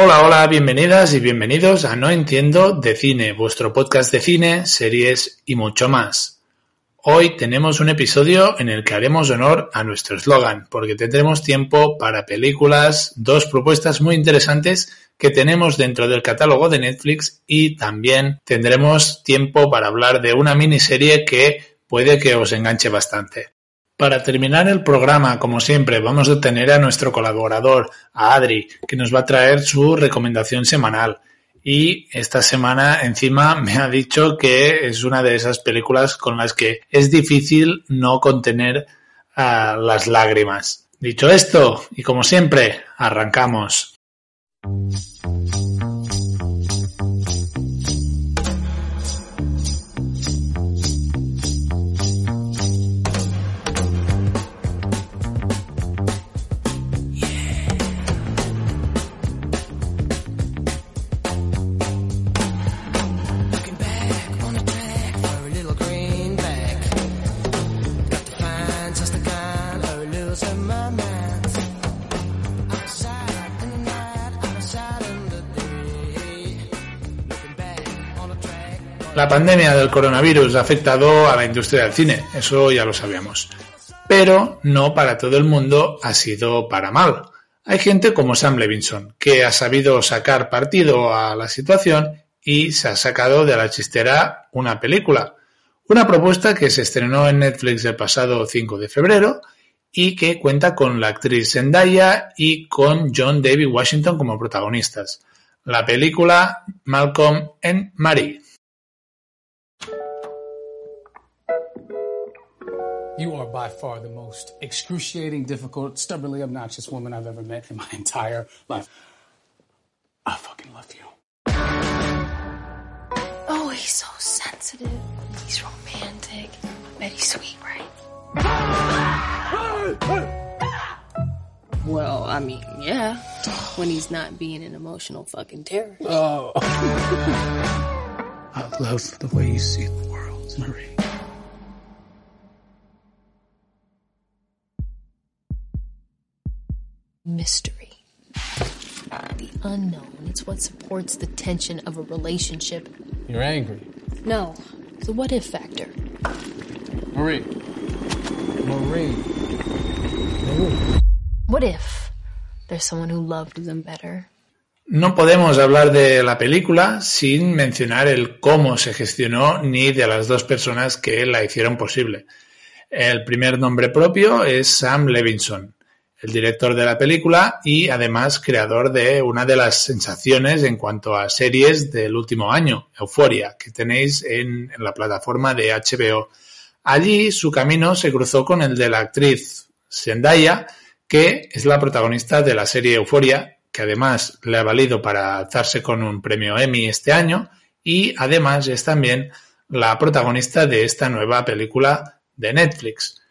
Hola, hola, bienvenidas y bienvenidos a No Entiendo de Cine, vuestro podcast de cine, series y mucho más. Hoy tenemos un episodio en el que haremos honor a nuestro eslogan, porque tendremos tiempo para películas, dos propuestas muy interesantes que tenemos dentro del catálogo de Netflix y también tendremos tiempo para hablar de una miniserie que puede que os enganche bastante. Para terminar el programa, como siempre, vamos a tener a nuestro colaborador, a Adri, que nos va a traer su recomendación semanal. Y esta semana encima me ha dicho que es una de esas películas con las que es difícil no contener uh, las lágrimas. Dicho esto, y como siempre, arrancamos. La pandemia del coronavirus ha afectado a la industria del cine, eso ya lo sabíamos. Pero no para todo el mundo ha sido para mal. Hay gente como Sam Levinson, que ha sabido sacar partido a la situación y se ha sacado de la chistera una película. Una propuesta que se estrenó en Netflix el pasado 5 de febrero y que cuenta con la actriz Zendaya y con John David Washington como protagonistas. La película Malcolm and Marie. You are by far the most excruciating, difficult, stubbornly obnoxious woman I've ever met in my entire life. I fucking love you. Oh, he's so sensitive. He's romantic. Bet he's sweet, right? Well, I mean, yeah. When he's not being an emotional fucking terror. Oh. I love the way you see the world, Marie. Mystery. The unknown. It's what supports the tension of a relationship. You're angry. No. The what if factor. Marie. Marie. What if there's someone who loved them better? No podemos hablar de la película sin mencionar el cómo se gestionó ni de las dos personas que la hicieron posible. El primer nombre propio es Sam Levinson, el director de la película y además creador de una de las sensaciones en cuanto a series del último año, Euphoria, que tenéis en, la plataforma de HBO. Allí su camino se cruzó con el de la actriz Zendaya, que es la protagonista de la serie Euphoria, que además le ha valido para alzarse con un premio Emmy este año y además es también la protagonista de esta nueva película de Netflix.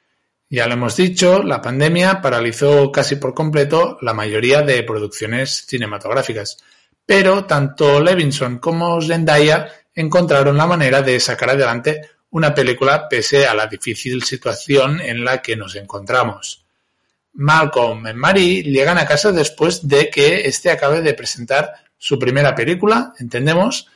Ya lo hemos dicho, la pandemia paralizó casi por completo la mayoría de producciones cinematográficas, pero tanto Levinson como Zendaya encontraron la manera de sacar adelante una película pese a la difícil situación en la que nos encontramos. Malcolm y Marie llegan a casa después de que éste acabe de presentar su primera película, entendemos.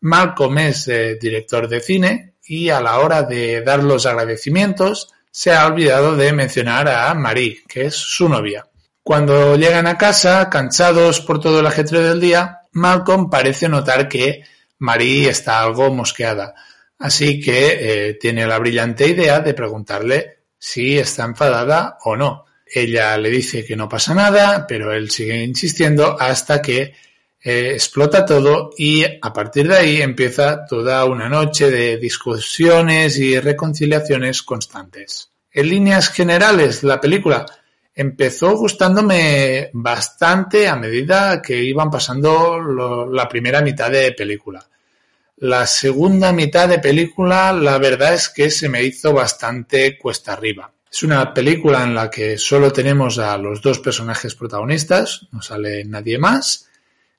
Malcolm es eh, director de cine y a la hora de dar los agradecimientos se ha olvidado de mencionar a Marie, que es su novia. Cuando llegan a casa, cansados por todo el ajetreo del día, Malcolm parece notar que Marie está algo mosqueada, así que eh, tiene la brillante idea de preguntarle si está enfadada o no. Ella le dice que no pasa nada, pero él sigue insistiendo hasta que explota todo y a partir de ahí empieza toda una noche de discusiones y reconciliaciones constantes. En líneas generales, la película empezó gustándome bastante a medida que iban pasando la primera mitad de película. La segunda mitad de película, la verdad es que se me hizo bastante cuesta arriba. Es una película en la que solo tenemos a los dos personajes protagonistas, no sale nadie más,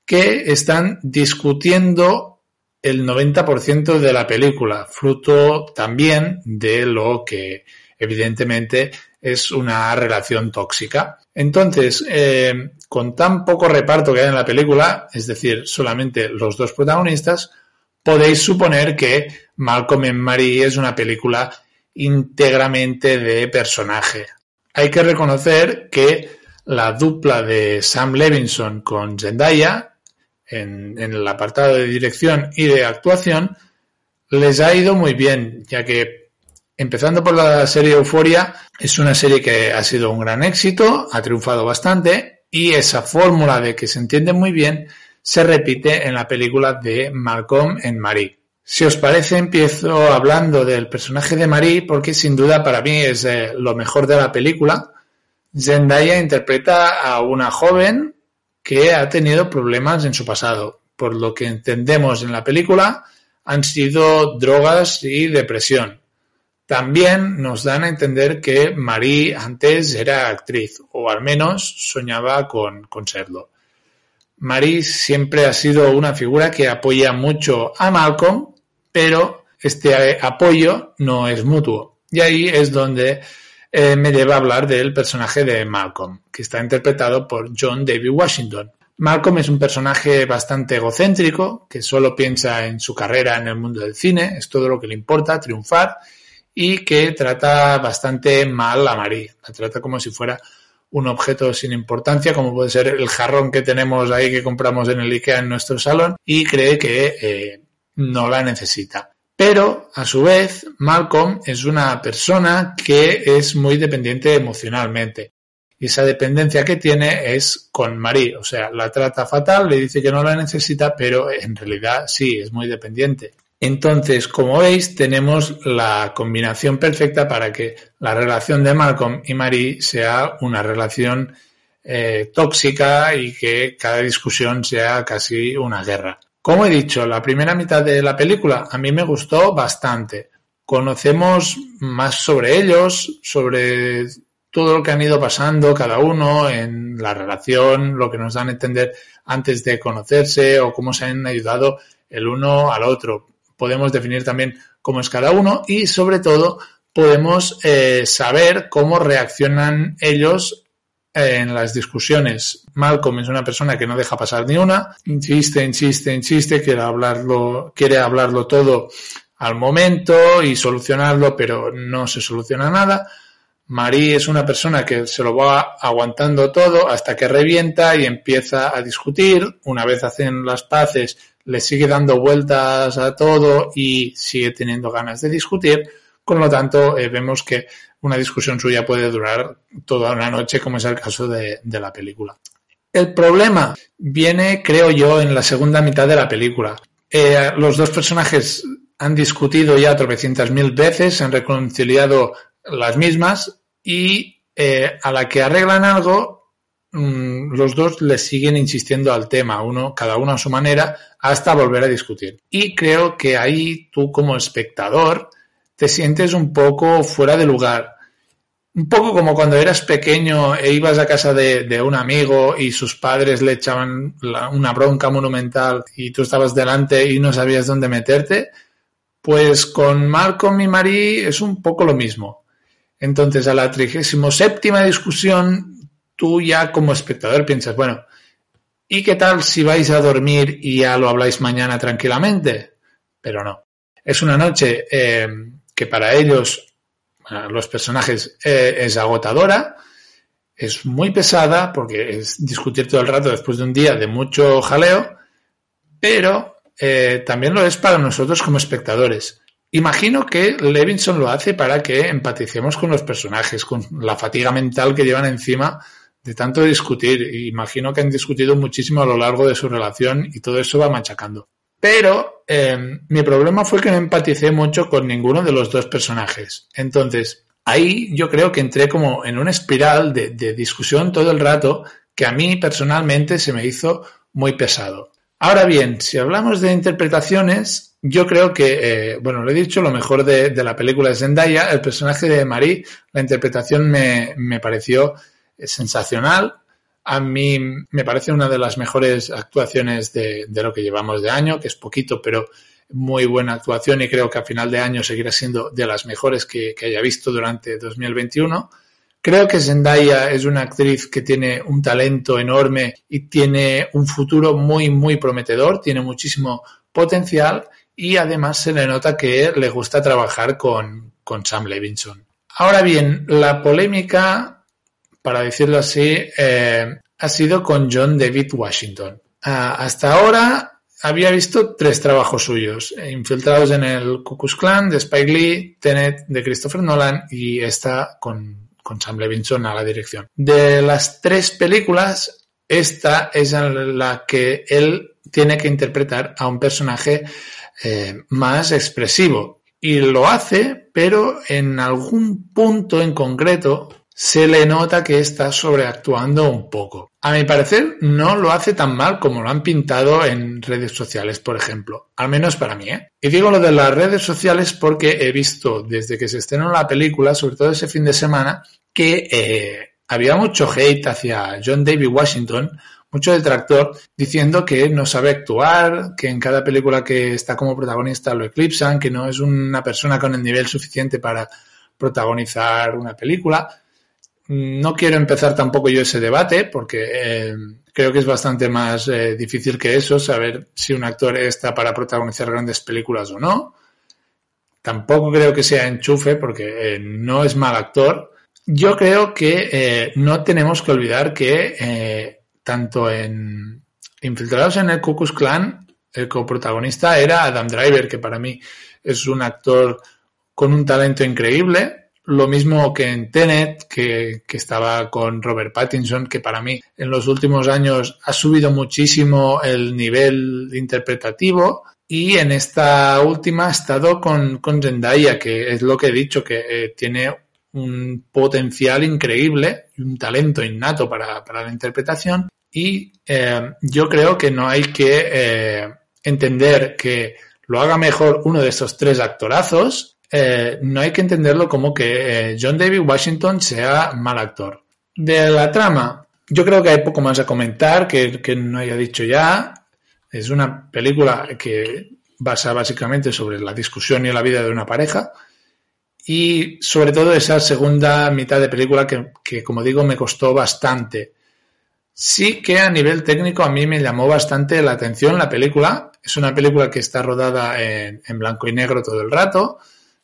que están discutiendo el 90% de la película, fruto también de lo que evidentemente es una relación tóxica. Entonces, eh, con tan poco reparto que hay en la película, es decir, solamente los dos protagonistas, podéis suponer que Malcolm en Marie es una película íntegramente de personaje. Hay que reconocer que la dupla de Sam Levinson con Zendaya en, el apartado de dirección y de actuación les ha ido muy bien, ya que empezando por la serie Euforia, es una serie que ha sido un gran éxito, ha triunfado bastante y esa fórmula de que se entiende muy bien se repite en la película de Malcolm en Marie. Si os parece, empiezo hablando del personaje de Marie porque sin duda para mí es eh, lo mejor de la película. Zendaya interpreta a una joven que ha tenido problemas en su pasado. Por lo que entendemos en la película, han sido drogas y depresión. También nos dan a entender que Marie antes era actriz, o al menos soñaba con, serlo. Marie siempre ha sido una figura que apoya mucho a Malcolm, pero este apoyo no es mutuo. Y ahí es donde eh, me lleva a hablar del personaje de Malcolm, que está interpretado por John David Washington. Malcolm es un personaje bastante egocéntrico, que solo piensa en su carrera en el mundo del cine, es todo lo que le importa, triunfar, y que trata bastante mal a Marie. La trata como si fuera un objeto sin importancia, como puede ser el jarrón que tenemos ahí que compramos en el IKEA en nuestro salón, y cree que eh, no la necesita. Pero, a su vez, Malcolm es una persona que es muy dependiente emocionalmente. Y esa dependencia que tiene es con Marie. O sea, la trata fatal, le dice que no la necesita, pero en realidad sí, es muy dependiente. Entonces, como veis, tenemos la combinación perfecta para que la relación de Malcolm y Marie sea una relación eh, tóxica y que cada discusión sea casi una guerra. Como he dicho, la primera mitad de la película a mí me gustó bastante. Conocemos más sobre ellos, sobre todo lo que han ido pasando cada uno en la relación, lo que nos dan a entender antes de conocerse o cómo se han ayudado el uno al otro. Podemos definir también cómo es cada uno y sobre todo podemos eh, saber cómo reaccionan ellos en las discusiones. Malcolm es una persona que no deja pasar ni una, insiste, insiste, insiste, quiere hablarlo, quiere hablarlo todo al momento y solucionarlo, pero no se soluciona nada. Marie es una persona que se lo va aguantando todo hasta que revienta y empieza a discutir. Una vez hacen las paces, le sigue dando vueltas a todo y sigue teniendo ganas de discutir. Con lo tanto, eh, vemos que una discusión suya puede durar toda una noche, como es el caso de, la película. El problema viene, creo yo, en la segunda mitad de la película. Eh, los dos personajes han discutido ya tropecientas mil veces, se han reconciliado las mismas y eh, a la que arreglan algo, mm, los dos les siguen insistiendo al tema, uno, cada uno a su manera, hasta volver a discutir. Y creo que ahí tú como espectador te sientes un poco fuera de lugar. Un poco como cuando eras pequeño e ibas a casa de, un amigo y sus padres le echaban una bronca monumental y tú estabas delante y no sabías dónde meterte. Pues con Malcolm y Marie es un poco lo mismo. Entonces a la 37 séptima discusión, tú ya como espectador piensas, bueno, ¿y qué tal si vais a dormir y ya lo habláis mañana tranquilamente? Pero no. Es una noche eh, que para ellos, los personajes, eh, es agotadora, es muy pesada porque es discutir todo el rato después de un día de mucho jaleo, pero eh, también lo es para nosotros como espectadores. Imagino que Levinson lo hace para que empaticemos con los personajes, con la fatiga mental que llevan encima de tanto discutir. Imagino que han discutido muchísimo a lo largo de su relación y todo eso va machacando. Pero em, mi problema fue que no empaticé mucho con ninguno de los dos personajes. Entonces, ahí yo creo que entré como en una espiral de, discusión todo el rato que a mí personalmente se me hizo muy pesado. Ahora bien, si hablamos de interpretaciones, yo creo que, eh, bueno, lo he dicho, lo mejor de, la película es Zendaya, el personaje de Marie, la interpretación me, me pareció sensacional, a mí me parece una de las mejores actuaciones de, lo que llevamos de año, que es poquito, pero muy buena actuación y creo que a final de año seguirá siendo de las mejores que, haya visto durante 2021. Creo que Zendaya es una actriz que tiene un talento enorme y tiene un futuro muy, muy prometedor, tiene muchísimo potencial y además se le nota que le gusta trabajar con, con Sam Levinson. Ahora bien, la polémica, para decirlo así, eh, ha sido con John David Washington. Ah, hasta ahora había visto tres trabajos suyos, eh, infiltrados en el Ku Klux Klan de Spike Lee, Tenet de Christopher Nolan y esta con, con Sam Levinson a la dirección. De las tres películas, esta es la que él tiene que interpretar a un personaje eh, más expresivo. Y lo hace, pero en algún punto en concreto se le nota que está sobreactuando un poco. A mi parecer, no lo hace tan mal como lo han pintado en redes sociales, por ejemplo. Al menos para mí, ¿eh? Y digo lo de las redes sociales porque he visto desde que se estrenó la película, sobre todo ese fin de semana, que eh, había mucho hate hacia John David Washington mucho detractor diciendo que no sabe actuar, que en cada película que está como protagonista lo eclipsan, que no es una persona con el nivel suficiente para protagonizar una película. No quiero empezar tampoco yo ese debate porque eh, creo que es bastante más eh, difícil que eso, saber si un actor está para protagonizar grandes películas o no. Tampoco creo que sea enchufe porque eh, no es mal actor. Yo creo que no tenemos que olvidar que tanto en Infiltrados en el Ku Klux Klan, el coprotagonista era Adam Driver, que para mí es un actor con un talento increíble. Lo mismo que en Tenet, que, estaba con Robert Pattinson, que para mí en los últimos años ha subido muchísimo el nivel interpretativo. Y en esta última ha estado con, con Zendaya, que es lo que he dicho, que eh, tiene un potencial increíble y un talento innato para, para la interpretación y eh, yo creo que no hay que eh, entender que lo haga mejor uno de estos tres actorazos, eh, no hay que entenderlo como que John David Washington sea mal actor. De la trama, yo creo que hay poco más a comentar que, que no haya dicho ya. Es una película que basa básicamente sobre la discusión y la vida de una pareja y sobre todo esa segunda mitad de película que, que como digo, me costó bastante. Sí que a nivel técnico a mí me llamó bastante la atención la película. Es una película que está rodada en, blanco y negro todo el rato,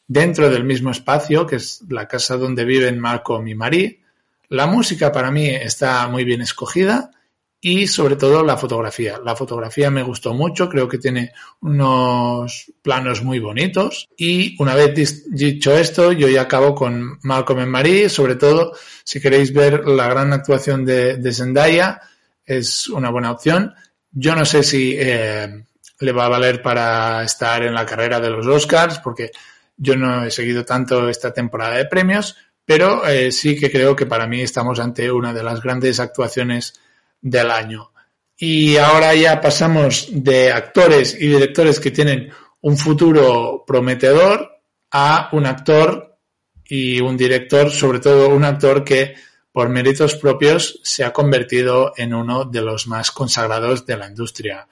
dentro del mismo espacio, que es la casa donde viven Malcolm y Marie. La música para mí está muy bien escogida y sobre todo la fotografía. La fotografía me gustó mucho, creo que tiene unos planos muy bonitos y una vez dicho esto, yo ya acabo con Malcolm en Marie, sobre todo si queréis ver la gran actuación de, Zendaya, es una buena opción. Yo no sé si eh, le va a valer para estar en la carrera de los Oscars, porque yo no he seguido tanto esta temporada de premios, pero eh, sí que creo que para mí estamos ante una de las grandes actuaciones del año. Y ahora ya pasamos de actores y directores que tienen un futuro prometedor a un actor y un director, sobre todo un actor que por méritos propios se ha convertido en uno de los más consagrados de la industria.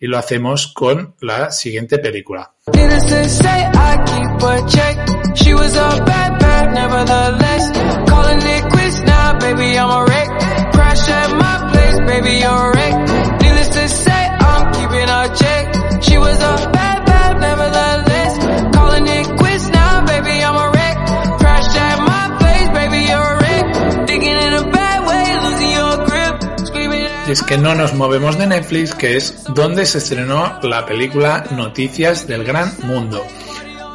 Y lo hacemos con la siguiente película. Es que no nos movemos de Netflix, que es donde se estrenó la película Noticias del Gran Mundo.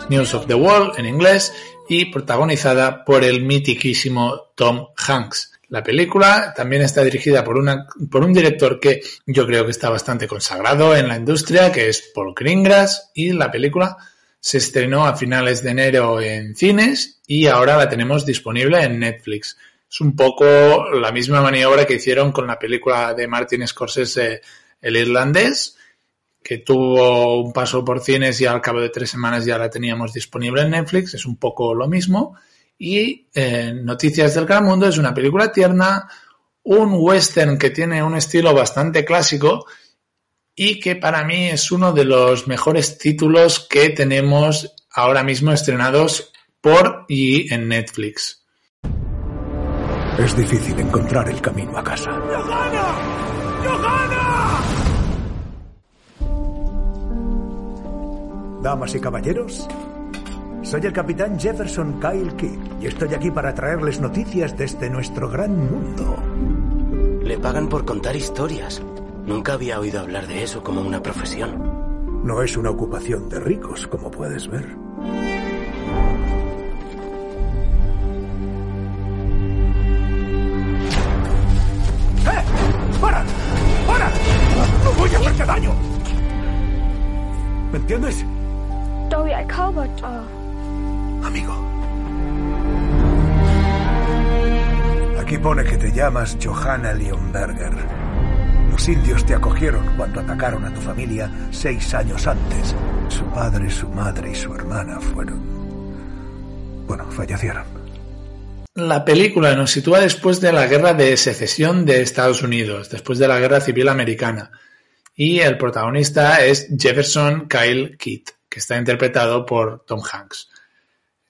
News of the World en inglés y protagonizada por el mitiquísimo Tom Hanks. La película también está dirigida por, por un director que yo creo que está bastante consagrado en la industria, que es Paul Greengrass, y la película se estrenó a finales de enero en cines y ahora la tenemos disponible en Netflix. Es un poco la misma maniobra que hicieron con la película de Martin Scorsese, El Irlandés, que tuvo un paso por cines y al cabo de tres semanas ya la teníamos disponible en Netflix. Es un poco lo mismo. Y eh, Noticias del Gran Mundo es una película tierna, un western que tiene un estilo bastante clásico y que para mí es uno de los mejores títulos que tenemos ahora mismo estrenados por y en Netflix. Es difícil encontrar el camino a casa. ¡Johanna! ¡Johanna! Damas y caballeros, soy el capitán Jefferson Kyle Kidd y estoy aquí para traerles noticias desde nuestro gran mundo. Le pagan por contar historias. Nunca había oído hablar de eso como una profesión. No es una ocupación de ricos, como puedes ver. ¡Para! ¡Para! ¡No voy a hacerte daño! ¿Me entiendes? Ở Amigo. Aquí pone que te llamas Johanna Leonberger. Los indios te acogieron cuando atacaron a tu familia seis años antes. Su padre, su madre y su hermana fueron... Bueno, fallecieron. La película nos sitúa después de la guerra de secesión de Estados Unidos, después de la guerra civil americana. Y el protagonista es Jefferson Kyle Kidd, que está interpretado por Tom Hanks.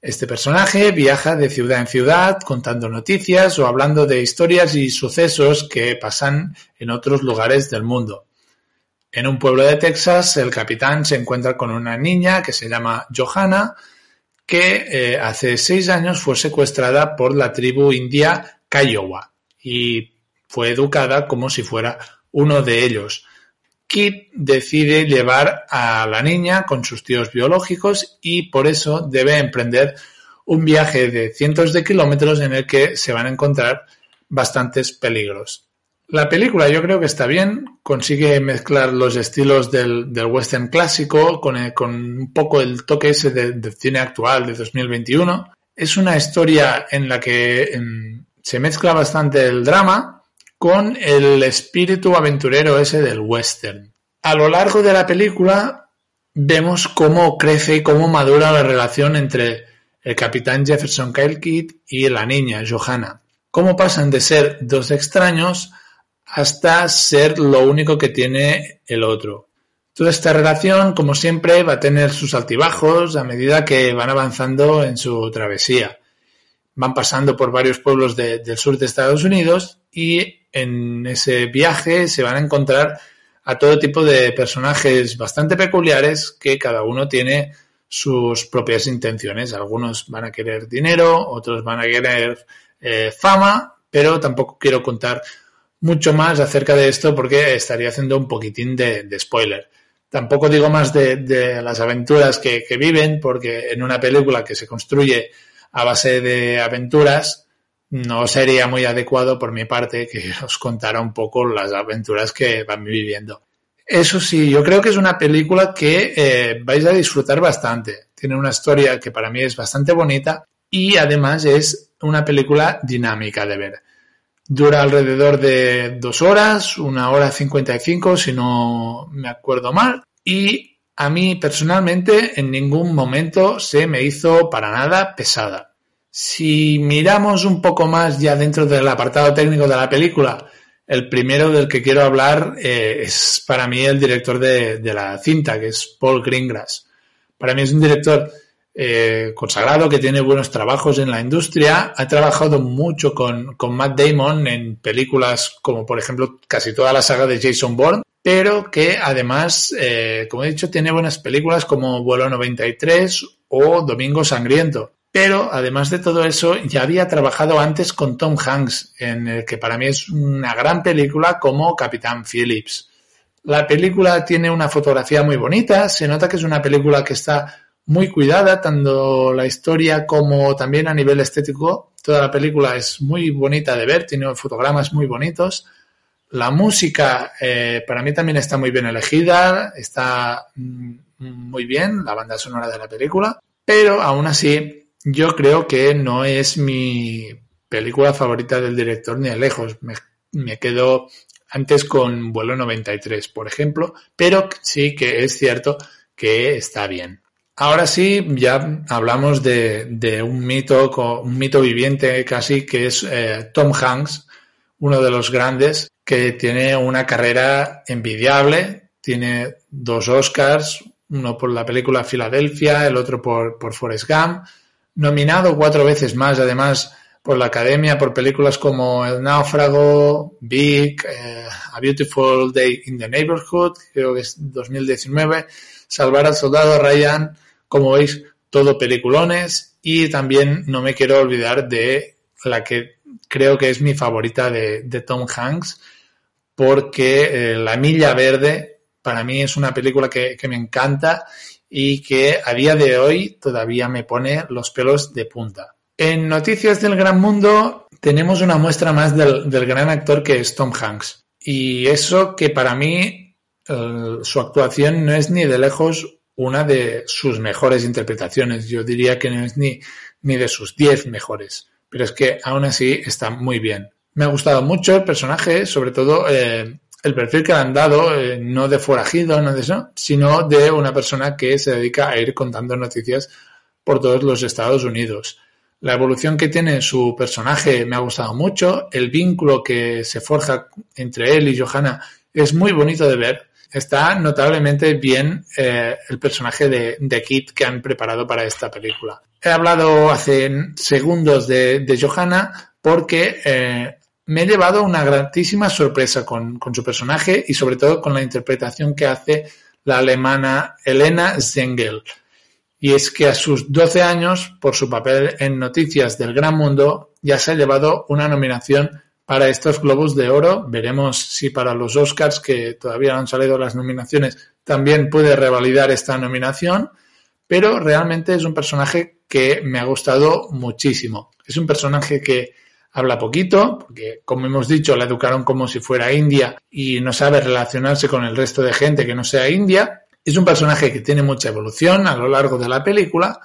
Este personaje viaja de ciudad en ciudad contando noticias o hablando de historias y sucesos que pasan en otros lugares del mundo. En un pueblo de Texas, el capitán se encuentra con una niña que se llama Johanna, que eh, hace seis años fue secuestrada por la tribu india Kiowa y fue educada como si fuera uno de ellos. Kit decide llevar a la niña con sus tíos biológicos y por eso debe emprender un viaje de cientos de kilómetros en el que se van a encontrar bastantes peligros. La película yo creo que está bien, consigue mezclar los estilos del, western clásico con, el- con un poco el toque ese de- del cine actual de 2021. Es una historia en la que se mezcla bastante el drama con el espíritu aventurero ese del western. A lo largo de la película vemos cómo crece y cómo madura la relación entre el capitán Jefferson Kyle Kidd y la niña Johanna. Cómo pasan de ser dos extraños hasta ser lo único que tiene el otro. Toda esta relación, como siempre, va a tener sus altibajos a medida que van avanzando en su travesía. Van pasando por varios pueblos de- del sur de Estados Unidos y en ese viaje se van a encontrar a todo tipo de personajes bastante peculiares que cada uno tiene sus propias intenciones. Algunos van a querer dinero, otros van a querer eh, fama, pero tampoco quiero contar mucho más acerca de esto porque estaría haciendo un poquitín de, spoiler. Tampoco digo más de, las aventuras que, que viven porque en una película que se construye a base de aventuras no sería muy adecuado por mi parte que os contara un poco las aventuras que van viviendo. Eso sí, yo creo que es una película que eh, vais a disfrutar bastante. Tiene una historia que para mí es bastante bonita y además es una película dinámica de ver. Dura alrededor de dos horas, una hora cincuenta y cinco, si no me acuerdo mal. Y a mí personalmente en ningún momento se me hizo para nada pesada. Si miramos un poco más ya dentro del apartado técnico de la película, el primero del que quiero hablar eh, es para mí el director de, de la cinta, que es Paul Greengrass. Para mí es un director eh, consagrado que tiene buenos trabajos en la industria. Ha trabajado mucho con, con Matt Damon en películas como, por ejemplo, casi toda la saga de Jason Bourne, pero que además, eh, como he dicho, tiene buenas películas como Vuelo 93 o Domingo Sangriento. Pero además de todo eso, ya había trabajado antes con Tom Hanks, en el que para mí es una gran película como Capitán Phillips. La película tiene una fotografía muy bonita, se nota que es una película que está muy cuidada, tanto la historia como también a nivel estético. Toda la película es muy bonita de ver, tiene fotogramas muy bonitos. La música eh, para mí también está muy bien elegida, está mm, muy bien la banda sonora de la película, pero aún así yo creo que no es mi película favorita del director ni de lejos. Me, me quedo antes con Vuelo 93, por ejemplo, pero sí que es cierto que está bien. Ahora sí, ya hablamos de, un mito, un mito viviente casi, que es eh, Tom Hanks, uno de los grandes, que tiene una carrera envidiable, tiene dos Oscars, uno por la película Filadelfia, el otro por, por Forrest Gump, nominado cuatro veces más, además, por la academia por películas como El Náufrago, Big, eh, A Beautiful Day in the Neighborhood, creo que es 2019, Salvar al Soldado Ryan, como veis, todo peliculones y también no me quiero olvidar de la que creo que es mi favorita de, Tom Hanks, porque eh, La Milla Verde para mí es una película que, me encanta y que a día de hoy todavía me pone los pelos de punta. En Noticias del Gran Mundo tenemos una muestra más del, gran actor que es Tom Hanks. Y eso que para mí su actuación no es ni de lejos una de sus mejores interpretaciones. Yo diría que no es ni, ni de sus diez mejores. Pero es que aún así está muy bien. Me ha gustado mucho el personaje, sobre todo eh, el perfil que le han dado, eh, no de forajido, no de eso, sino de una persona que se dedica a ir contando noticias por todos los Estados Unidos. La evolución que tiene su personaje me ha gustado mucho, el vínculo que se forja entre él y Johanna es muy bonito de ver. Está notablemente bien eh, el personaje de, de Kit que han preparado para esta película. He hablado hace segundos de, de Johanna porque eh, me he llevado una gratísima sorpresa con, su personaje y sobre todo con la interpretación que hace la alemana Elena Zengel. Y es que a sus 12 años, por su papel en Noticias del Gran Mundo, ya se ha llevado una nominación para estos Globos de Oro. Veremos si para los Oscars, que todavía no han salido las nominaciones, también puede revalidar esta nominación. Pero realmente es un personaje que me ha gustado muchísimo. Es un personaje que habla poquito, porque como hemos dicho, la educaron como si fuera india y no sabe relacionarse con el resto de gente que no sea india. Es un personaje que tiene mucha evolución a lo largo de la película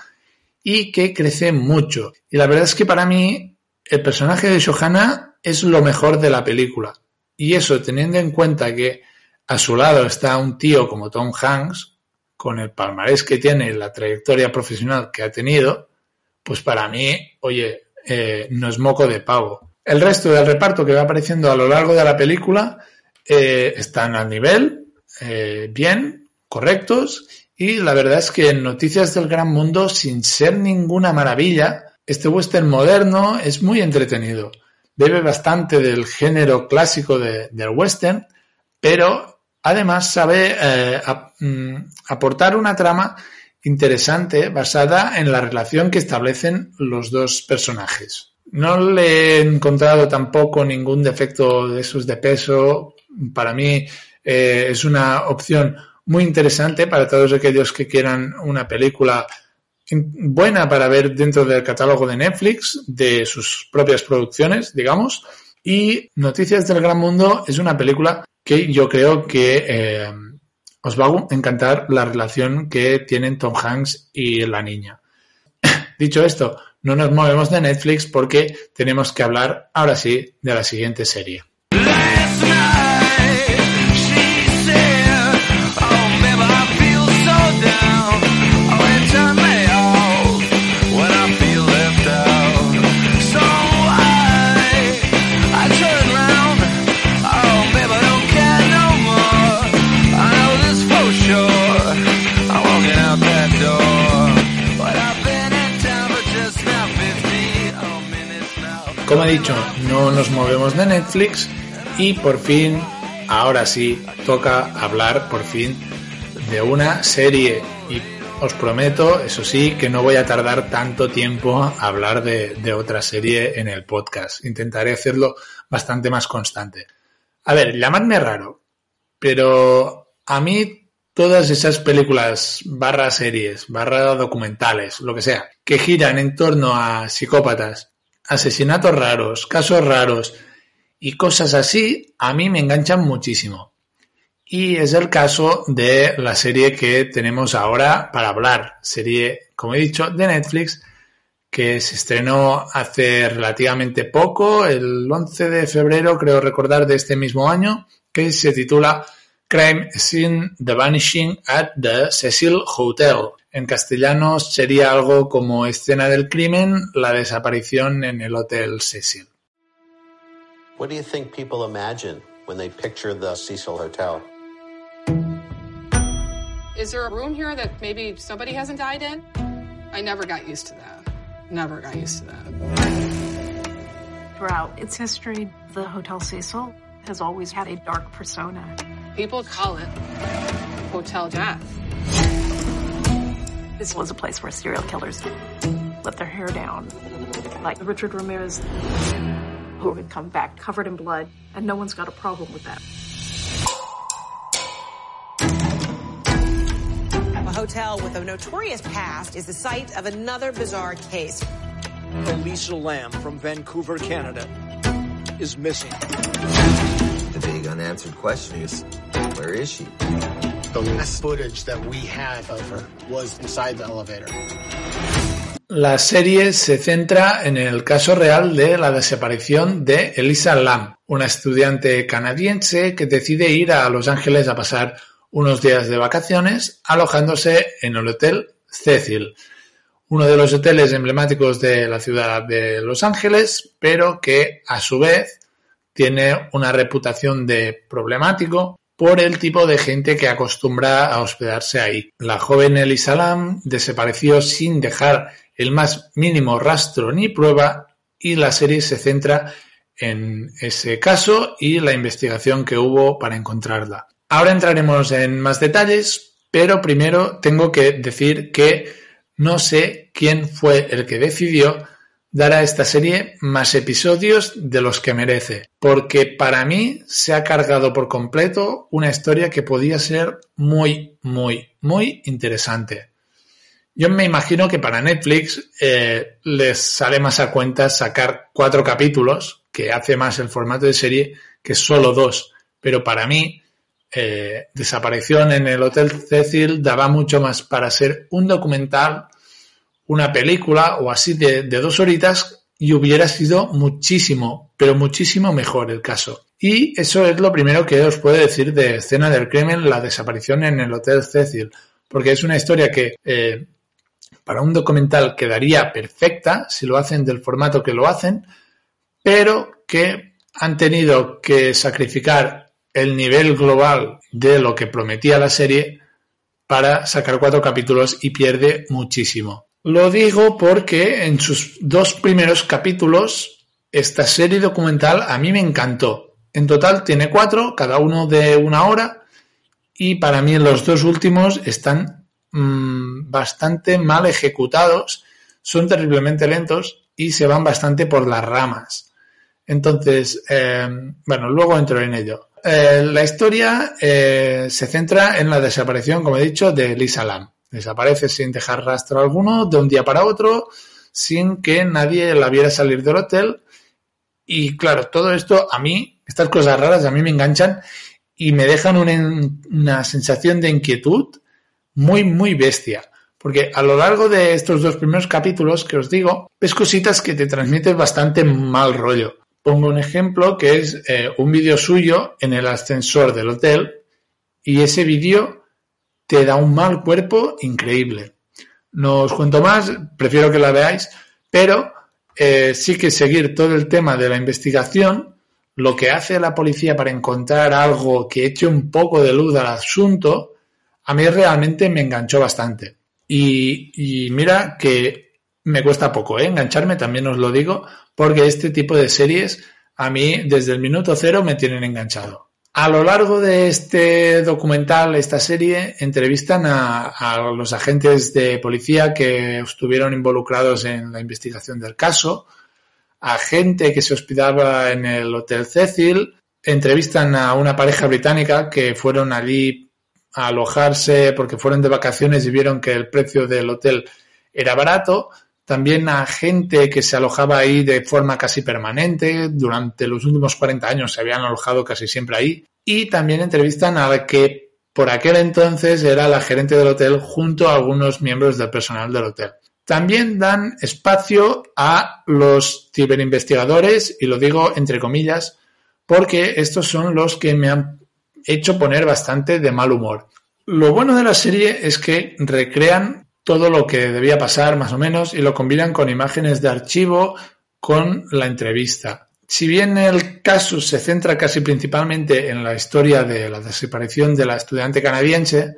y que crece mucho. Y la verdad es que para mí el personaje de Shohana es lo mejor de la película. Y eso teniendo en cuenta que a su lado está un tío como Tom Hanks, con el palmarés que tiene, la trayectoria profesional que ha tenido, pues para mí, oye, eh, no es moco de pavo. El resto del reparto que va apareciendo a lo largo de la película eh, están al nivel, eh, bien, correctos, y la verdad es que en Noticias del Gran Mundo, sin ser ninguna maravilla, este western moderno es muy entretenido. Bebe bastante del género clásico del western, pero además sabe mm, aportar una trama interesante basada en la relación que establecen los dos personajes. No le he encontrado tampoco ningún defecto de esos de peso. Para mí eh, es una opción muy interesante para todos aquellos que quieran una película buena para ver dentro del catálogo de Netflix, de sus propias producciones, digamos. Y Noticias del Gran Mundo es una película que yo creo que eh, os va a encantar la relación que tienen Tom Hanks y la niña. Dicho esto, no nos movemos de Netflix porque tenemos que hablar ahora sí de la siguiente serie. Como he dicho, no nos movemos de Netflix y por fin, ahora sí, toca hablar por fin de una serie y os prometo, eso sí, que no voy a tardar tanto tiempo a hablar de, otra serie en el podcast. Intentaré hacerlo bastante más constante. A ver, llamadme raro, pero a mí todas esas películas, barra series, barra documentales, lo que sea, que giran en torno a psicópatas asesinatos raros, casos raros y cosas así, a mí me enganchan muchísimo. Y es el caso de la serie que tenemos ahora para hablar. Serie, como he dicho, de Netflix, que se estrenó hace relativamente poco, el 11 de febrero, creo recordar, de este mismo año, que se titula Crime Scene The Vanishing at the Cecil Hotel. En castellano sería algo como escena del crimen, la desaparición en el Hotel Cecil. What do you think people imagine when they picture the Cecil Hotel? Is there a room here that maybe somebody hasn't died in? I never got used to that. Never got used to that. Throughout its history, the Hotel Cecil has always had a dark persona. People call it Hotel Death. This was a place where serial killers let their hair down, like Richard Ramirez, who would come back covered in blood, and no one's got a problem with that. A hotel with a notorious past is the site of another bizarre case. Elisa Lamb from Vancouver, Canada, is missing. The big unanswered question is, where is she? La serie se centra en el caso real de la desaparición de Elisa Lam, una estudiante canadiense que decide ir a Los Ángeles a pasar unos días de vacaciones alojándose en el Hotel Cecil, uno de los hoteles emblemáticos de la ciudad de Los Ángeles, pero que a su vez tiene una reputación de problemático por el tipo de gente que acostumbra a hospedarse ahí. La joven Elisa Lam desapareció sin dejar el más mínimo rastro ni prueba y la serie se centra en ese caso y la investigación que hubo para encontrarla. Ahora entraremos en más detalles, pero primero tengo que decir que no sé quién fue el que decidió dar a esta serie más episodios de los que merece, porque para mí se ha cargado por completo una historia que podía ser muy, muy, muy interesante. Yo me imagino que para Netflix eh, les sale más a cuenta sacar cuatro capítulos, que hace más el formato de serie, que solo dos. Pero para mí, eh, Desaparición en el Hotel Cecil daba mucho más para ser un documental, una película o así de, dos horitas y hubiera sido muchísimo, pero muchísimo mejor el caso. Y eso es lo primero que os puedo decir de Escena del Crimen, la desaparición en el Hotel Cecil, porque es una historia que eh, para un documental quedaría perfecta si lo hacen del formato que lo hacen, pero que han tenido que sacrificar el nivel global de lo que prometía la serie para sacar cuatro capítulos y pierde muchísimo. Lo digo porque en sus dos primeros capítulos esta serie documental a mí me encantó. En total tiene cuatro, cada uno de una hora, y para mí los dos últimos están mmm, bastante mal ejecutados, son terriblemente lentos y se van bastante por las ramas. Entonces, eh, bueno, luego entro en ello. Eh, la historia eh, se centra en la desaparición, como he dicho, de Lisa Lam. Desaparece sin dejar rastro alguno de un día para otro, sin que nadie la viera salir del hotel. Y claro, todo esto a mí, estas cosas raras a mí me enganchan y me dejan una, una sensación de inquietud muy, muy bestia. Porque a lo largo de estos dos primeros capítulos que os digo, ves cositas que te transmiten bastante mal rollo. Pongo un ejemplo que es eh, un vídeo suyo en el ascensor del hotel y ese vídeo te da un mal cuerpo increíble. No os cuento más, prefiero que la veáis, pero eh, sí que seguir todo el tema de la investigación, lo que hace la policía para encontrar algo que eche un poco de luz al asunto, a mí realmente me enganchó bastante. Y, y mira que me cuesta poco ¿eh? engancharme, también os lo digo, porque este tipo de series a mí desde el minuto cero me tienen enganchado. A lo largo de este documental, esta serie, entrevistan a, los agentes de policía que estuvieron involucrados en la investigación del caso, a gente que se hospedaba en el Hotel Cecil, entrevistan a una pareja británica que fueron allí a alojarse porque fueron de vacaciones y vieron que el precio del hotel era barato. También a gente que se alojaba ahí de forma casi permanente. Durante los últimos 40 años se habían alojado casi siempre ahí. Y también entrevistan a la que por aquel entonces era la gerente del hotel junto a algunos miembros del personal del hotel. También dan espacio a los ciberinvestigadores, y lo digo entre comillas, porque estos son los que me han hecho poner bastante de mal humor. Lo bueno de la serie es que recrean todo lo que debía pasar más o menos y lo combinan con imágenes de archivo con la entrevista. Si bien el caso se centra casi principalmente en la historia de la desaparición de la estudiante canadiense,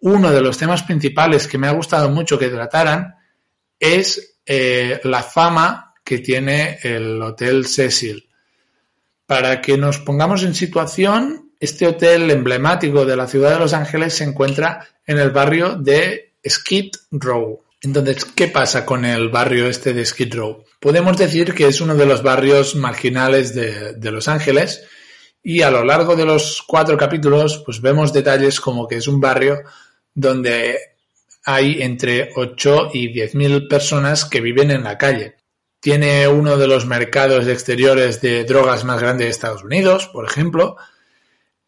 uno de los temas principales que me ha gustado mucho que trataran es eh, la fama que tiene el Hotel Cecil. Para que nos pongamos en situación, este hotel emblemático de la ciudad de Los Ángeles se encuentra en el barrio de Skid Row. Entonces, ¿qué pasa con el barrio este de Skid Row? Podemos decir que es uno de los barrios marginales de, Los Ángeles y a lo largo de los cuatro capítulos pues vemos detalles como que es un barrio donde hay entre 8 y 10 mil personas que viven en la calle. Tiene uno de los mercados exteriores de drogas más grandes de Estados Unidos, por ejemplo.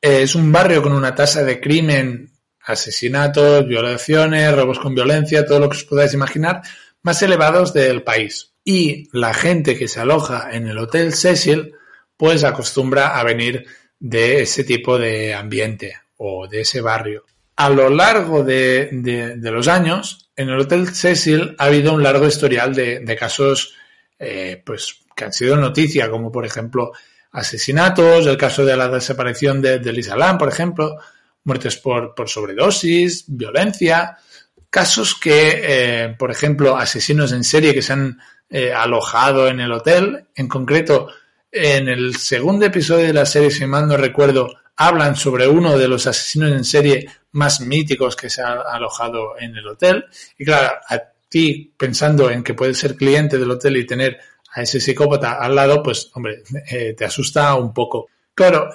Es un barrio con una tasa de crimen, asesinatos, violaciones, robos con violencia, todo lo que os podáis imaginar, más elevados del país. Y la gente que se aloja en el Hotel Cecil, pues acostumbra a venir de ese tipo de ambiente o de ese barrio. A lo largo de, de, los años, en el Hotel Cecil ha habido un largo historial de, de casos eh, pues, que han sido noticia, como por ejemplo asesinatos, el caso de la desaparición de, de Lisa Lam, por ejemplo, muertes por, por sobredosis, violencia, casos que, eh, por ejemplo, asesinos en serie que se han eh, alojado en el hotel, en concreto, en el segundo episodio de la serie, si mal no recuerdo, hablan sobre uno de los asesinos en serie más míticos que se ha alojado en el hotel. Y claro, a ti pensando en que puedes ser cliente del hotel y tener a ese psicópata al lado, pues hombre, eh, te asusta un poco. Claro,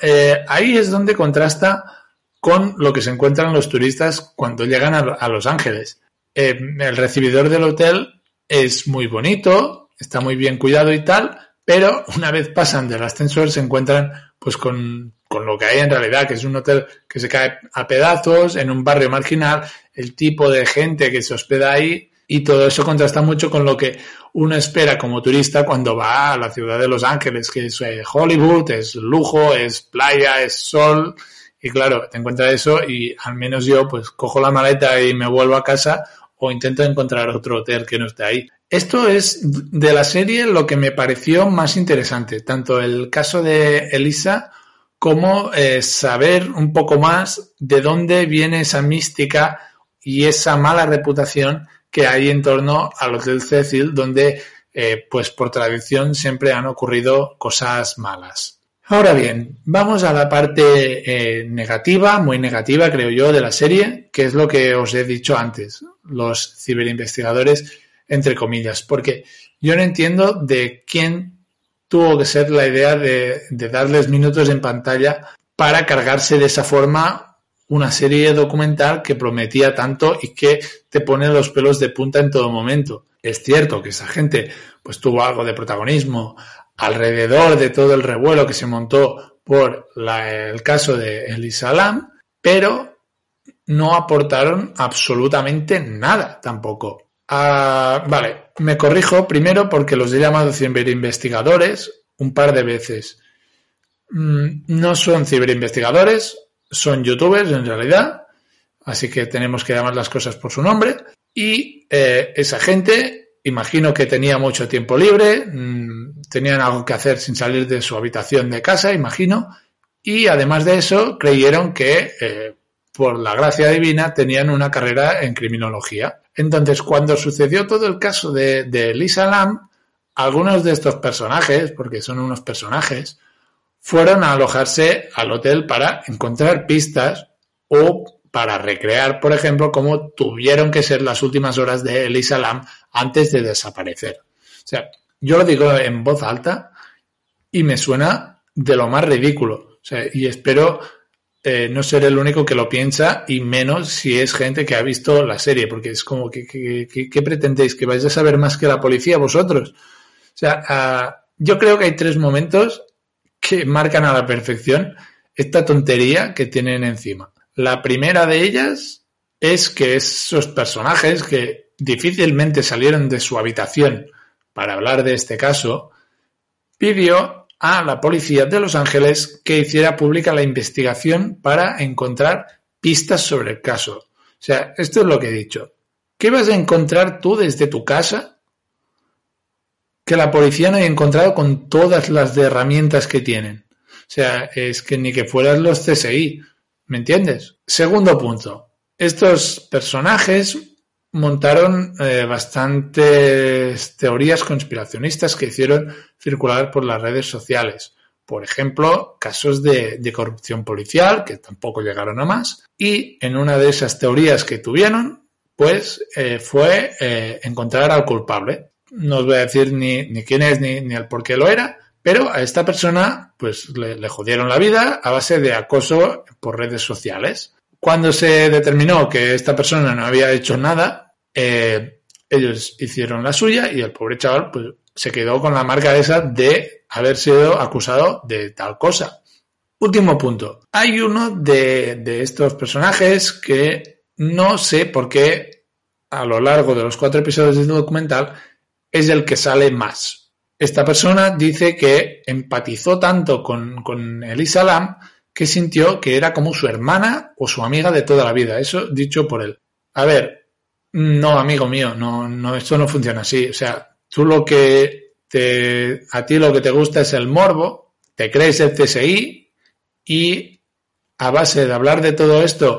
ahí es donde contrasta con lo que se encuentran los turistas cuando llegan a, Los Ángeles. Eh, el recibidor del hotel es muy bonito, está muy bien cuidado y tal, pero una vez pasan del ascensor se encuentran pues con, con, lo que hay en realidad, que es un hotel que se cae a pedazos en un barrio marginal, el tipo de gente que se hospeda ahí y todo eso contrasta mucho con lo que uno espera como turista cuando va a la ciudad de Los Ángeles, que es eh, Hollywood, es lujo, es playa, es sol. Y claro, te encuentras eso y al menos yo pues cojo la maleta y me vuelvo a casa o intento encontrar otro hotel que no esté ahí. Esto es de la serie lo que me pareció más interesante, tanto el caso de Elisa como eh, saber un poco más de dónde viene esa mística y esa mala reputación que hay en torno al Hotel Cecil, donde, eh, pues por tradición, siempre han ocurrido cosas malas. Ahora bien, vamos a la parte eh, negativa, muy negativa creo yo, de la serie, que es lo que os he dicho antes, los ciberinvestigadores, entre comillas, porque yo no entiendo de quién tuvo que ser la idea de, de darles minutos en pantalla para cargarse de esa forma una serie documental que prometía tanto y que te pone los pelos de punta en todo momento. Es cierto que esa gente pues tuvo algo de protagonismo alrededor de todo el revuelo que se montó por el caso de Elisa Lam, pero no aportaron absolutamente nada tampoco. Ah, vale, me corrijo primero porque los he llamado ciberinvestigadores un par de veces. Mm, no son ciberinvestigadores, son youtubers en realidad, así que tenemos que llamar las cosas por su nombre. Y eh, esa gente, imagino que tenía mucho tiempo libre, mmm, tenían algo que hacer sin salir de su habitación de casa, imagino, y además de eso creyeron que, eh, por la gracia divina, tenían una carrera en criminología. Entonces, cuando sucedió todo el caso de, de Lisa Lam, algunos de estos personajes, porque son unos personajes, fueron a alojarse al hotel para encontrar pistas o para recrear, por ejemplo, cómo tuvieron que ser las últimas horas de Elisa Lam antes de desaparecer. O sea, yo lo digo en voz alta y me suena de lo más ridículo. O sea, y espero eh, no ser el único que lo piensa y menos si es gente que ha visto la serie, porque es como que, ¿qué pretendéis? ¿Que vais a saber más que la policía vosotros? O sea, uh, yo creo que hay tres momentos que marcan a la perfección esta tontería que tienen encima. La primera de ellas es que esos personajes que difícilmente salieron de su habitación para hablar de este caso, pidió a la policía de Los Ángeles que hiciera pública la investigación para encontrar pistas sobre el caso. O sea, esto es lo que he dicho. ¿Qué vas a encontrar tú desde tu casa que la policía no haya encontrado con todas las herramientas que tienen. O sea, es que ni que fueran los CSI, ¿me entiendes? Segundo punto, estos personajes montaron eh, bastantes teorías conspiracionistas que hicieron circular por las redes sociales. Por ejemplo, casos de, de corrupción policial, que tampoco llegaron a más. Y en una de esas teorías que tuvieron, pues eh, fue eh, encontrar al culpable. No os voy a decir ni, ni quién es ni, ni el por qué lo era, pero a esta persona pues le, le jodieron la vida a base de acoso por redes sociales. Cuando se determinó que esta persona no había hecho nada, eh, ellos hicieron la suya y el pobre chaval pues, se quedó con la marca esa de haber sido acusado de tal cosa. Último punto. Hay uno de, de estos personajes que no sé por qué a lo largo de los cuatro episodios del documental es el que sale más. Esta persona dice que empatizó tanto con, con Elisa Lam que sintió que era como su hermana o su amiga de toda la vida. Eso dicho por él. A ver, no, amigo mío, no, no, esto no funciona así. O sea, tú lo que te, a ti lo que te gusta es el morbo, te crees el CSI y a base de hablar de todo esto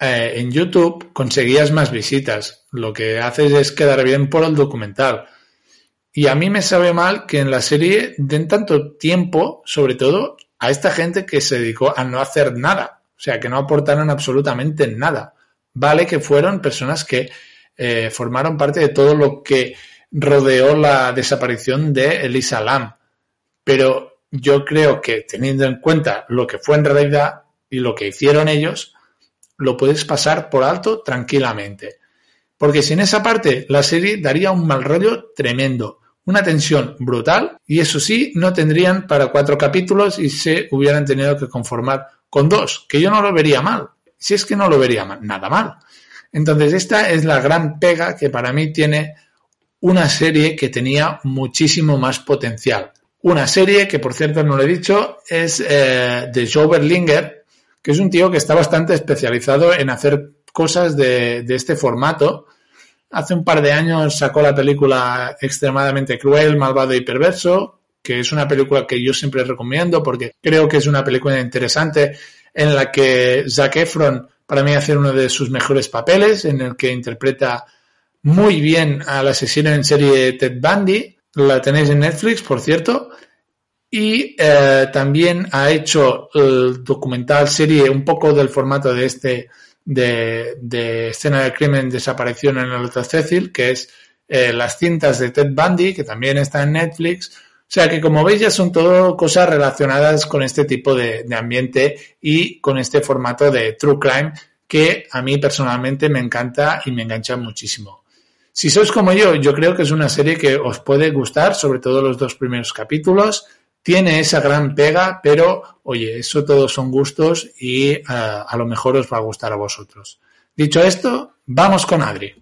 eh, en YouTube conseguías más visitas. Lo que haces es quedar bien por el documental. Y a mí me sabe mal que en la serie den tanto tiempo, sobre todo, a esta gente que se dedicó a no hacer nada. O sea, que no aportaron absolutamente nada. Vale que fueron personas que eh, formaron parte de todo lo que rodeó la desaparición de Elisa Lam. Pero yo creo que teniendo en cuenta lo que fue en realidad y lo que hicieron ellos, lo puedes pasar por alto tranquilamente. Porque sin esa parte la serie daría un mal rollo tremendo, una tensión brutal y eso sí, no tendrían para cuatro capítulos y se hubieran tenido que conformar con dos, que yo no lo vería mal. Si es que no lo vería nada mal. Entonces esta es la gran pega que para mí tiene una serie que tenía muchísimo más potencial. Una serie que, por cierto, no lo he dicho, es eh, de Joe Berlinger, que es un tío que está bastante especializado en hacer cosas de, de, este formato. Hace un par de años sacó la película extremadamente cruel, malvado y perverso, que es una película que yo siempre recomiendo porque creo que es una película interesante en la que Zac Efron para mí hace uno de sus mejores papeles, en el que interpreta muy bien al asesino en serie Ted Bundy. La tenéis en Netflix, por cierto. Y eh, también ha hecho el documental serie un poco del formato de este de, escena de crimen desaparición en el Hotel Cecil, que es eh, las cintas de Ted Bundy, que también está en Netflix. O sea que como veis ya son todo cosas relacionadas con este tipo de, ambiente y con este formato de True Crime que a mí personalmente me encanta y me engancha muchísimo. Si sois como yo, yo creo que es una serie que os puede gustar, sobre todo los dos primeros capítulos. Tiene esa gran pega, pero oye, eso todos son gustos y uh, a lo mejor os va a gustar a vosotros. Dicho esto, vamos con Adri.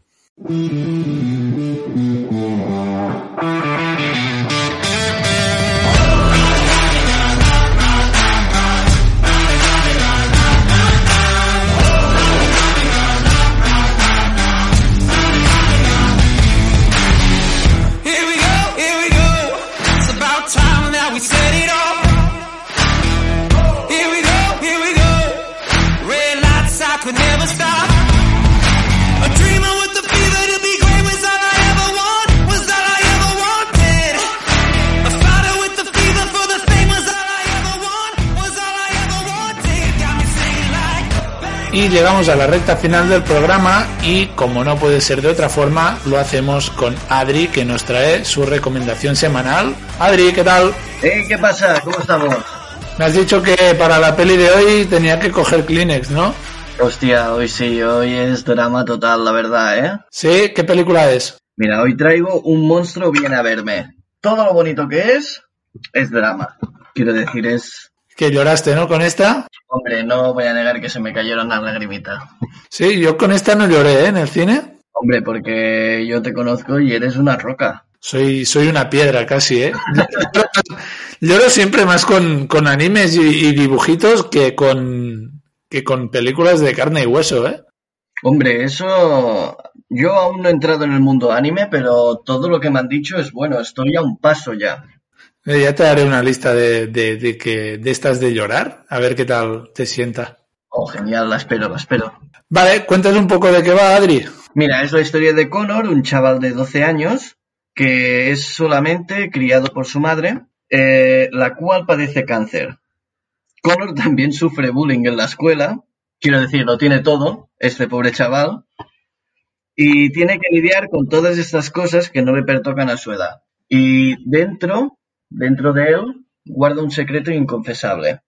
Y llegamos a la recta final del programa y como no puede ser de otra forma, lo hacemos con Adri que nos trae su recomendación semanal. Adri, ¿qué tal? Eh, ¿qué pasa? ¿Cómo estamos? Me has dicho que para la peli de hoy tenía que coger Kleenex, ¿no? Hostia, hoy sí, hoy es drama total, la verdad, ¿eh? Sí, ¿qué película es? Mira, hoy traigo Un monstruo viene a verme. Todo lo bonito que es, es drama. Quiero decir, es que lloraste, ¿no? Con esta. Hombre, no voy a negar que se me cayeron las lagrimitas. Sí, yo con esta no lloré, ¿eh? En el cine. Hombre, porque yo te conozco y eres una roca. Soy, soy una piedra casi, ¿eh? Lloro siempre más con, con animes y, y, dibujitos que con, que con películas de carne y hueso, ¿eh? Hombre, eso... Yo aún no he entrado en el mundo anime, pero todo lo que me han dicho es bueno, estoy a un paso ya. Eh, ya te haré una lista de, de, de, que, de estas de llorar, a ver qué tal te sienta. Oh, genial, la espero, la espero. Vale, cuéntanos un poco de qué va, Adri. Mira, es la historia de Connor, un chaval de 12 años que es solamente criado por su madre, eh, la cual padece cáncer. Connor también sufre bullying en la escuela, quiero decir, lo tiene todo, este pobre chaval, y tiene que lidiar con todas estas cosas que no le pertocan a su edad. Y dentro, dentro de él, guarda un secreto inconfesable.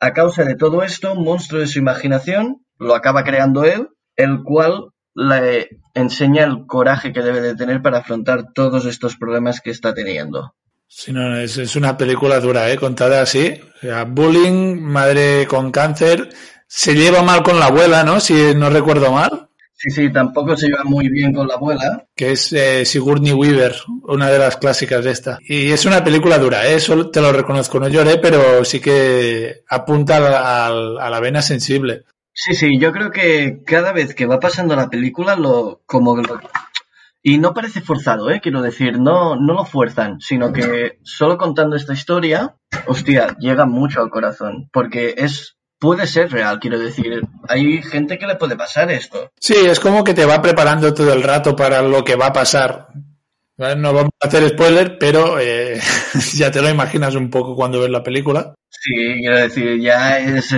A causa de todo esto, un monstruo de su imaginación lo acaba creando él, el cual le enseña el coraje que debe de tener para afrontar todos estos problemas que está teniendo. Sí, no, es, es una película dura, ¿eh? contada así. O sea, bullying, madre con cáncer, se lleva mal con la abuela, ¿no? Si no recuerdo mal. Sí, sí, tampoco se lleva muy bien con la abuela. Que es eh, Sigourney Weaver, una de las clásicas de esta. Y es una película dura, ¿eh? eso te lo reconozco, no lloré, pero sí que apunta a, a la vena sensible. Sí, sí, yo creo que cada vez que va pasando la película, lo como lo- y no parece forzado, ¿eh? Quiero decir, no, no lo fuerzan, sino que solo contando esta historia, hostia, llega mucho al corazón, porque es puede ser real, quiero decir, hay gente que le puede pasar esto. Sí, es como que te va preparando todo el rato para lo que va a pasar. ¿Vale? No vamos a hacer spoiler, pero eh, ya te lo imaginas un poco cuando ves la película. Sí, quiero decir, ya es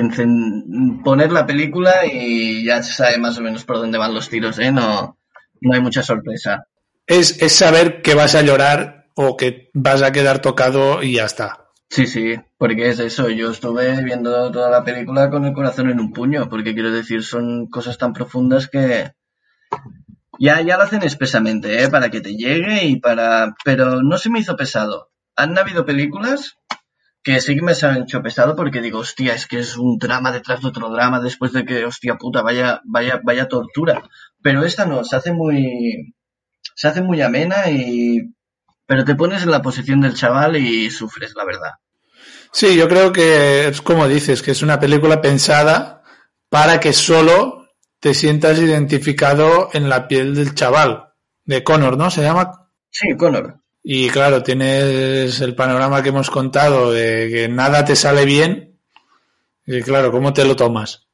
poner la película y ya se sabe más o menos por dónde van los tiros, ¿eh? No, no hay mucha sorpresa. Es, es saber que vas a llorar o que vas a quedar tocado y ya está. Sí, sí, porque es eso. Yo estuve viendo toda la película con el corazón en un puño, porque quiero decir, son cosas tan profundas que ya, ya lo hacen expresamente, ¿eh? Para que te llegue y para... Pero no se me hizo pesado. Han habido películas que sí que me se han hecho pesado porque digo, hostia, es que es un drama detrás de otro drama después de que, hostia puta, vaya, vaya, vaya tortura. Pero esta no, se hace muy, se hace muy amena y, pero te pones en la posición del chaval y sufres, la verdad. Sí, yo creo que es como dices, que es una película pensada para que solo te sientas identificado en la piel del chaval, de Connor, ¿no? Se llama. Sí, Connor. Y claro, tienes el panorama que hemos contado de que nada te sale bien. Y claro, ¿cómo te lo tomas?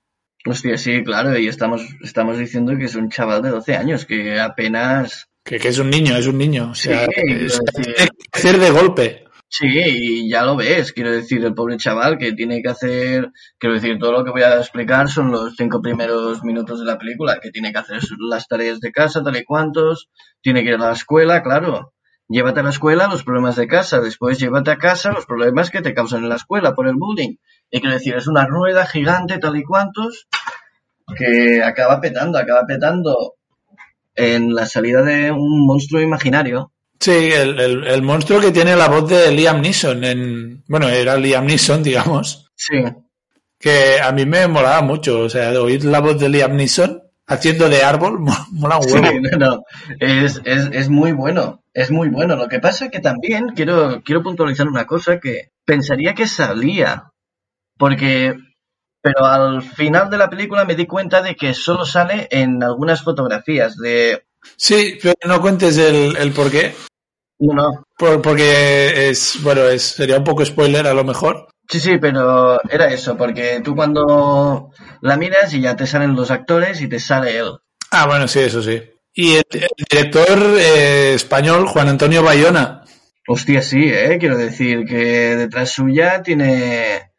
Hostia, sí, claro, y estamos, estamos diciendo que es un chaval de 12 años, que apenas... Que, que es un niño, es un niño. O sea, Sí, es- decir- crecer de golpe. Sí, y ya lo ves, quiero decir, el pobre chaval que tiene que hacer, quiero decir, todo lo que voy a explicar son los cinco primeros minutos de la película, que tiene que hacer las tareas de casa, tal y cuantos, tiene que ir a la escuela, claro. Llévate a la escuela los problemas de casa, después llévate a casa los problemas que te causan en la escuela por el bullying. Y quiero decir, es una rueda gigante, tal y cuantos, que acaba petando, acaba petando en la salida de un monstruo imaginario. Sí, el, el- el monstruo que tiene la voz de Liam Neeson. En, bueno, era Liam Neeson, digamos. Sí. Que a mí me molaba mucho. O sea, oír la voz de Liam Neeson haciendo de árbol mo- mola un huevo. Sí, no, no. Es, es, es muy bueno, es muy bueno. Lo que pasa que también quiero, quiero puntualizar una cosa que pensaría que salía, porque, pero al final de la película me di cuenta de que solo sale en algunas fotografías de... Sí, pero no cuentes el, el por qué. No, no. Por- porque es, bueno, es, sería un poco spoiler a lo mejor. Sí, sí, pero era eso, porque tú cuando la miras y ya te salen los actores y te sale él. Ah, bueno, sí, eso sí. Y el, el director eh, español, Juan Antonio Bayona. Hostia, sí, ¿eh? Quiero decir que detrás suya tiene,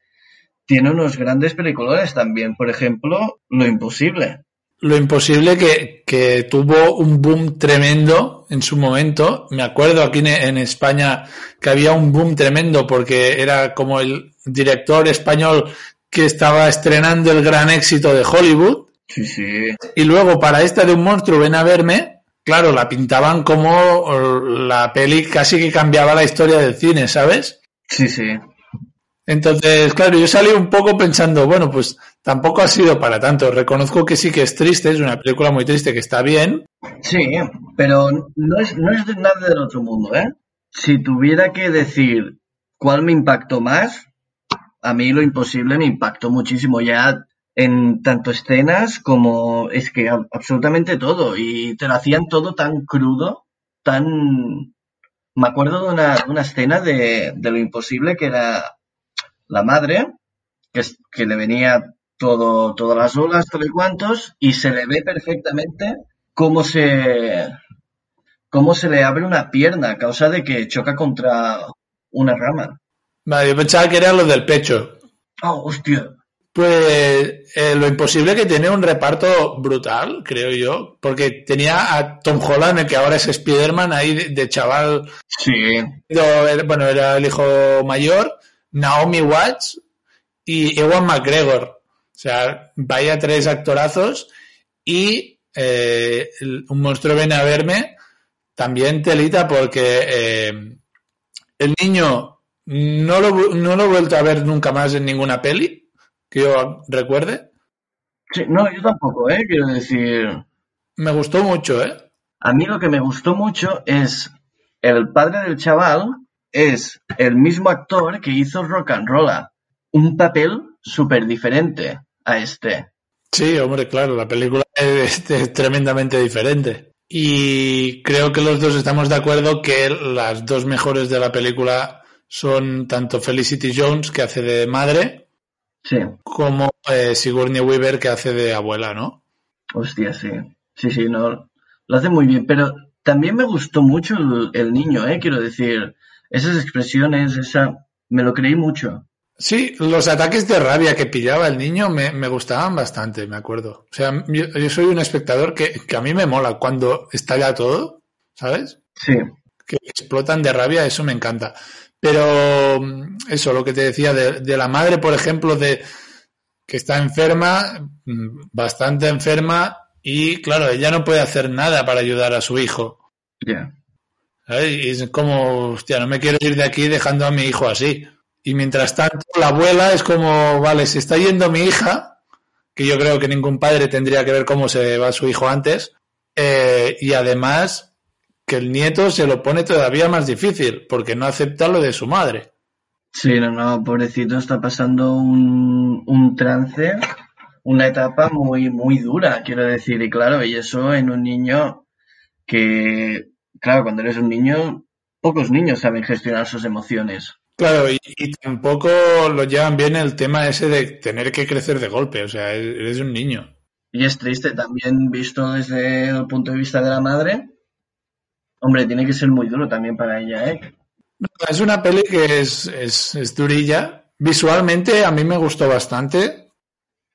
tiene unos grandes peliculones también. Por ejemplo, Lo Imposible. Lo imposible que, que tuvo un boom tremendo en su momento. Me acuerdo aquí en, en España que había un boom tremendo porque era como el director español que estaba estrenando el gran éxito de Hollywood. Sí, sí. Y luego para esta de un monstruo ven a verme, claro, la pintaban como la peli casi que cambiaba la historia del cine, ¿sabes? Sí, sí. Entonces, claro, yo salí un poco pensando, bueno, pues tampoco ha sido para tanto. Reconozco que sí que es triste, es una película muy triste que está bien. Sí, pero no es, no es de nada del otro mundo, ¿eh? Si tuviera que decir cuál me impactó más, a mí Lo Imposible me impactó muchísimo ya en tanto escenas como es que absolutamente todo y te lo hacían todo tan crudo, tan... Me acuerdo de una, una escena de, de Lo Imposible que era la madre, que, es- que le venía todo, todas las olas, tal y cuantos, y se le ve perfectamente cómo se cómo se le abre una pierna a causa de que choca contra una rama. Vale, yo pensaba que era lo del pecho. Oh, hostia. Pues eh, lo imposible que tiene un reparto brutal, creo yo, porque tenía a Tom Holland, el que ahora es Spider-Man, ahí de, de chaval. Sí. Yo, Bueno, era el hijo mayor, Naomi Watts y Ewan McGregor. O sea, vaya tres actorazos y eh, un monstruo viene a verme, también telita, porque eh, el niño no lo, no lo he vuelto a ver nunca más en ninguna peli que yo recuerde. Sí, no, yo tampoco, ¿eh? Quiero decir, Me gustó mucho, ¿eh? a mí lo que me gustó mucho es el padre del chaval es el mismo actor que hizo Rock and Rolla. Un papel súper diferente a este. Sí, hombre, claro, la película es, es tremendamente diferente. Y creo que los dos estamos de acuerdo que las dos mejores de la película son tanto Felicity Jones, que hace de madre, Sí, como eh, Sigourney Weaver, que hace de abuela, ¿no? hostia, sí. Sí, sí, no. Lo hace muy bien, pero también me gustó mucho el, el niño, ¿eh? Quiero decir, esas expresiones, esa... Me lo creí mucho. Sí, los ataques de rabia que pillaba el niño me, me gustaban bastante, me acuerdo. O sea, yo, yo soy un espectador que, que a mí me mola cuando estalla todo, ¿sabes? Sí, que explotan de rabia, eso me encanta. Pero mm, eso, lo que te decía de, de la madre, por ejemplo, de que está enferma, mm, bastante enferma, y claro, ella no puede hacer nada para ayudar a su hijo. ya. Y es como, hostia, no me quiero ir de aquí dejando a mi hijo así. Y mientras tanto, la abuela es como, vale, se está yendo mi hija, que yo creo que ningún padre tendría que ver cómo se va su hijo antes, eh, y además que el nieto se lo pone todavía más difícil, porque no acepta lo de su madre. Sí, no, no, pobrecito, está pasando un, un trance, una etapa muy, muy dura, quiero decir, y claro, y eso en un niño que, claro, cuando eres un niño, pocos niños saben gestionar sus emociones. Claro, y, y tampoco lo llevan bien el tema ese de tener que crecer de golpe, o sea, eres un niño. Y es triste también visto desde el punto de vista de la madre. Hombre, tiene que ser muy duro también para ella, ¿eh? Es una peli que es, es, es durilla. Visualmente a mí me gustó bastante.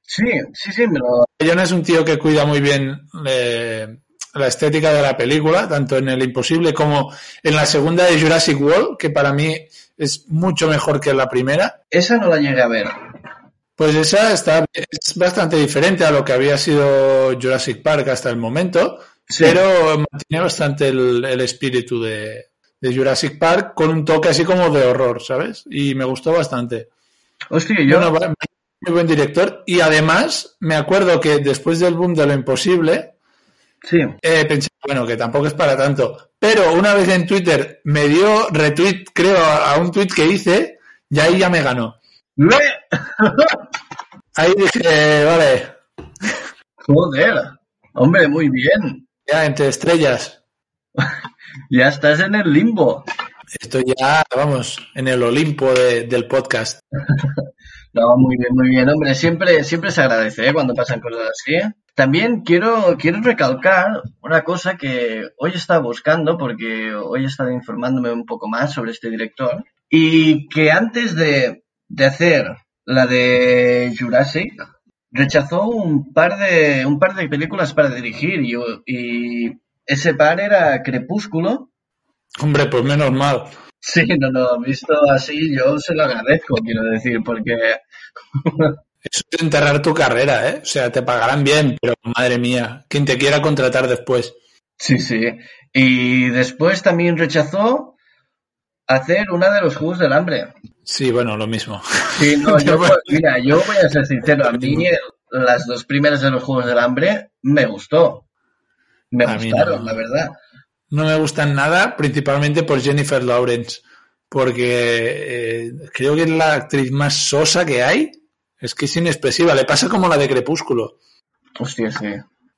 Sí, sí, sí, me lo... John es un tío que cuida muy bien eh, la estética de la película, tanto en El Imposible como en la segunda de Jurassic World, que para mí es mucho mejor que la primera. Esa no la llegué a ver. Pues esa está es bastante diferente a lo que había sido Jurassic Park hasta el momento, Sí. pero mantiene bastante el, el espíritu de, de Jurassic Park con un toque así como de horror, ¿sabes? Y me gustó bastante. Hostia, yo... Bueno, muy buen director. Y además, me acuerdo que después del boom de lo imposible, Sí. eh, pensé, bueno, que tampoco es para tanto. Pero una vez en Twitter me dio retweet, creo, a, un tweet que hice, y ahí ya me ganó. Ahí dije, vale, Joder. Hombre, muy bien. ya entre estrellas. Ya estás en el limbo. Estoy ya, vamos, en el Olimpo de- del podcast. No, muy bien, muy bien. Hombre, siempre, siempre se agradece ¿eh? cuando pasan cosas así. También quiero, quiero recalcar una cosa que hoy estaba buscando, porque hoy he estado informándome un poco más sobre este director, y que antes de, de hacer la de Jurassic, rechazó un par de, un par de películas para dirigir, y, y ese par era Crepúsculo. Hombre, pues menos mal. Sí, no, no, visto así yo se lo agradezco, quiero decir, porque Eso es enterrar tu carrera, ¿eh? O sea, te pagarán bien, pero madre mía, quien te quiera contratar después. Sí, sí. Y después también rechazó hacer una de los Juegos del Hambre. Sí, bueno, lo mismo. Sí, no, yo, mira, yo voy a ser sincero, a mí las dos primeras de los Juegos del Hambre me gustó. Me A gustaron, no. la verdad. No me gustan nada, principalmente por Jennifer Lawrence, porque eh, creo que es la actriz más sosa que hay. Es que es inexpresiva, le pasa como la de Crepúsculo. Hostia, sí.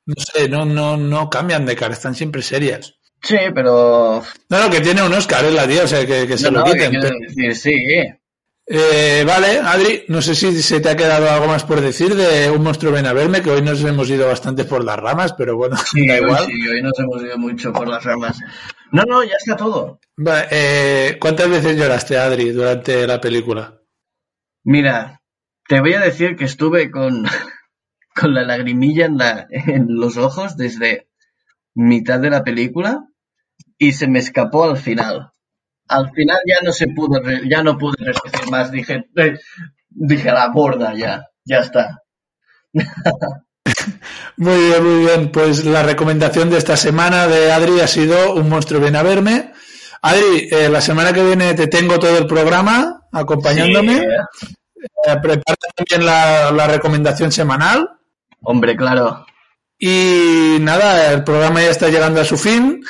No sé, no, no, no cambian de cara, están siempre serias. Sí, pero... No, no, que tiene un Oscar, es la tía, o sea, que, que se No, lo no, quiten. que quiero pero decir, sí. Eh, vale, Adri, no sé si se te ha quedado algo más por decir de Un monstruo ven a verme, que hoy nos hemos ido bastante por las ramas, pero bueno, Sí, da igual. sí, hoy nos hemos ido mucho por las ramas. No, no, ya está todo. Eh, ¿Cuántas veces lloraste, Adri, durante la película? Mira, te voy a decir que estuve con, con la lagrimilla en, la, en los ojos desde mitad de la película y se me escapó al final. Al final ya no se pudo, ya no pude resistir más. Dije, eh, dije la borda ya, ya está. Muy bien, muy bien. Pues la recomendación de esta semana de Adri ha sido Un monstruo viene a verme. Adri, eh, la semana que viene te tengo todo el programa acompañándome. Sí, Eh, prepara también la, la recomendación semanal. Hombre, claro. Y nada, el programa ya está llegando a su fin.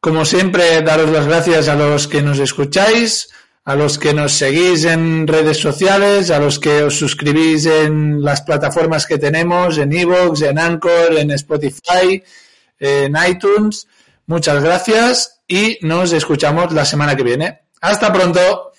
Como siempre, daros las gracias a los que nos escucháis, a los que nos seguís en redes sociales, a los que os suscribís en las plataformas que tenemos, en Evox, en Anchor, en Spotify, en iTunes. Muchas gracias y nos escuchamos la semana que viene. Hasta pronto.